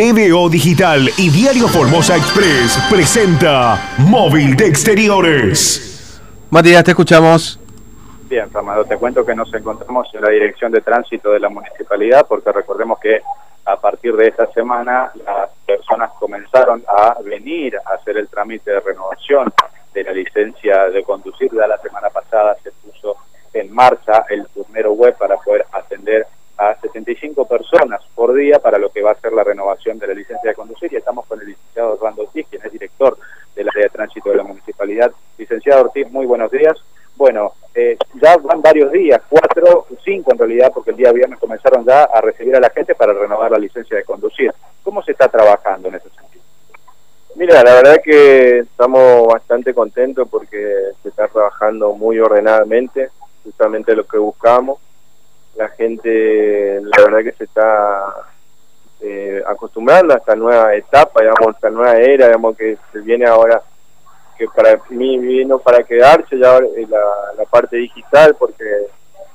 TVO Digital y Diario Formosa Express presenta Móvil de Exteriores. Matías, te escuchamos. Bien, Ramado, te cuento que nos encontramos en la dirección de tránsito de la municipalidad porque recordemos que a partir de esta semana las personas comenzaron a venir a hacer el trámite de renovación de la licencia de conducir. Ya la semana pasada se puso en marcha el turnero web para poder atender a 75 personas por día para lo de la licencia de conducir y estamos con el licenciado Orlando Ortiz, quien es director del área de tránsito de la municipalidad. Licenciado Ortiz, muy buenos días. Bueno, eh, ya van varios días, cuatro, cinco en realidad, porque el día viernes comenzaron ya a recibir a la gente para renovar la licencia de conducir. ¿Cómo se está trabajando en ese sentido? Mira, la verdad que estamos bastante contentos porque se está trabajando muy ordenadamente, justamente lo que buscamos la gente, la verdad que se está eh, acostumbrando a esta nueva etapa, digamos, esta nueva era, digamos, que se viene ahora, que para mí vino para quedarse ya eh, la, parte digital, porque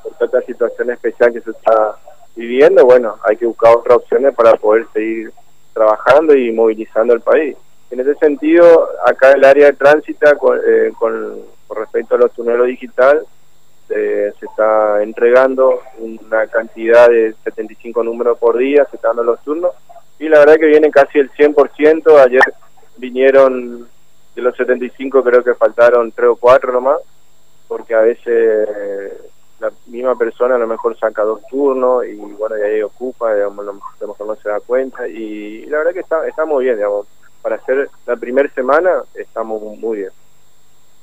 por esta situación especial que se está viviendo, bueno, hay que buscar otras opciones para poder seguir trabajando y movilizando el país. En ese sentido, acá el área de tránsito con, eh, respecto a los túneles digital, se, está entregando una cantidad de 75 números por día, se están dando los turnos, y la verdad que viene casi el 100%, ayer vinieron de los 75 creo que faltaron 3 o 4 nomás, porque a veces la misma persona a lo mejor saca dos turnos y bueno, y ahí ocupa, digamos, a lo mejor no se da cuenta, y, la verdad que está, está muy bien, digamos, para hacer la primera semana estamos muy bien.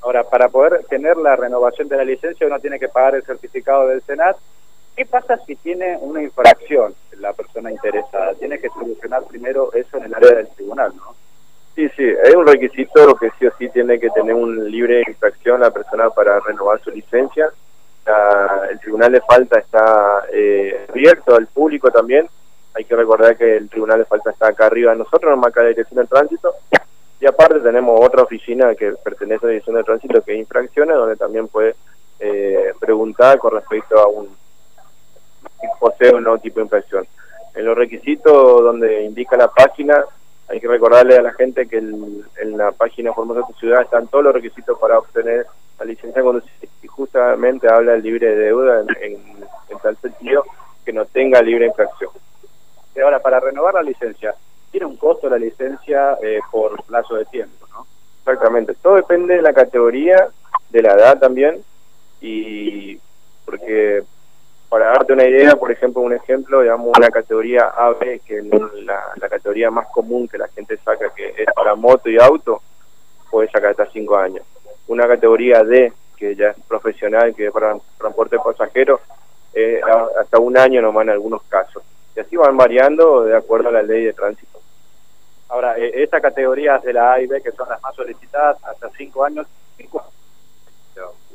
Ahora, para poder tener la renovación de la licencia uno tiene que pagar el certificado del Senat. ¿Qué pasa si tiene una infracción la persona interesada? Tiene que solucionar primero eso en el área del tribunal, ¿no? Sí, sí, hay un requisito que sí o sí tiene que tener un libre infracción la persona para renovar su licencia. el tribunal de falta está eh, abierto al público también. Hay que recordar que el tribunal de falta está acá arriba de nosotros, en acá de dirección del tránsito. Y aparte tenemos otra oficina que pertenece a la Dirección de Tránsito que es infracciones, donde también puede eh, preguntar con respecto a un posee o no tipo de infracción. En los requisitos donde indica la página, hay que recordarle a la gente que en la página Formosa tu Ciudad están todos los requisitos para obtener la licencia y justamente habla el libre de deuda en, en tal sentido que no tenga libre infracción. Y ahora, para renovar la licencia, tiene un costo la licencia eh, por plazo de tiempo, ¿no? Exactamente, todo depende de la categoría, de la edad también, y porque para darte una idea, por ejemplo, un ejemplo, digamos, una categoría AB, que es la, categoría más común que la gente saca, que es para moto y auto, puede sacar hasta 5 años. Una categoría D, que ya es profesional, que es para transporte pasajero, eh, hasta un año nomás en algunos casos. Y así van variando de acuerdo a la ley de tránsito. Ahora, eh, estas categorías de la A y B, que son las más solicitadas, hasta 5 años,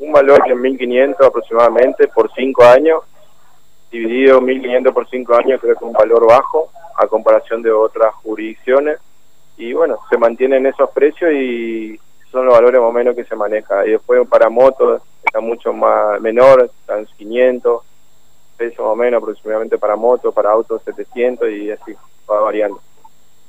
un valor de 1.500 aproximadamente por 5 años, dividido 1.500 por 5 años, creo que es un valor bajo a comparación de otras jurisdicciones. Y bueno, se mantienen esos precios y son los valores más o menos que se maneja. Y después para motos está mucho más menor, están 500 pesos más o menos aproximadamente para motos, para autos 700 y así va variando.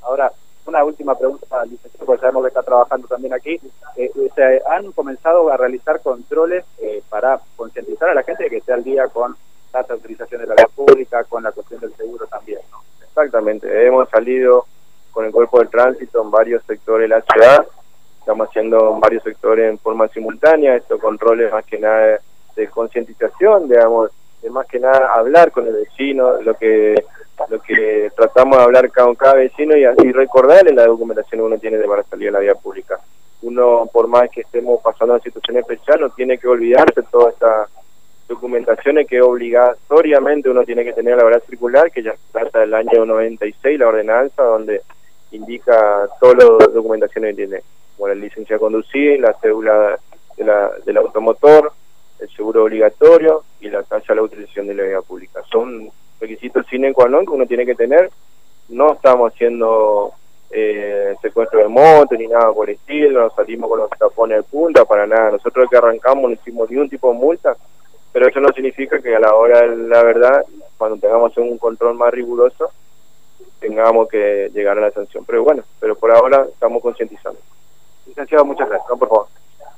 Ahora, una última pregunta, licenciado, porque sabemos que está trabajando también aquí. Eh, eh, ¿Se han comenzado a realizar controles eh, para concientizar a la gente de que esté al día con la utilización de la vía pública, con la cuestión del seguro también? ¿no? Exactamente, hemos salido con el cuerpo del tránsito en varios sectores de la ciudad, estamos haciendo en varios sectores en forma simultánea, estos controles más que nada de concientización, digamos, de más que nada hablar con el vecino, lo que lo que tratamos de hablar con cada vecino y, así recordarle la documentación que uno tiene de para salir a la vía pública. Uno, por más que estemos pasando una situación especial, no tiene que olvidarse toda esta documentaciones que obligatoriamente uno tiene que tener la verdad circular, que ya trata del año 96, la ordenanza, donde indica todas las documentaciones que tiene, como la licencia de conducir, la cédula de la, del automotor, el seguro obligatorio y la tasa de la utilización de la vía pública. Son requisitos sine qua non que uno tiene que tener. No estamos haciendo eh, secuestro de moto ni nada por el estilo, no salimos con los tapones de punta para nada. Nosotros que arrancamos no hicimos ni un tipo de multa, pero eso no significa que a la hora de la verdad, cuando tengamos un control más riguroso, tengamos que llegar a la sanción. Pero bueno, pero por ahora estamos concientizando. Licenciado, muchas gracias. por favor.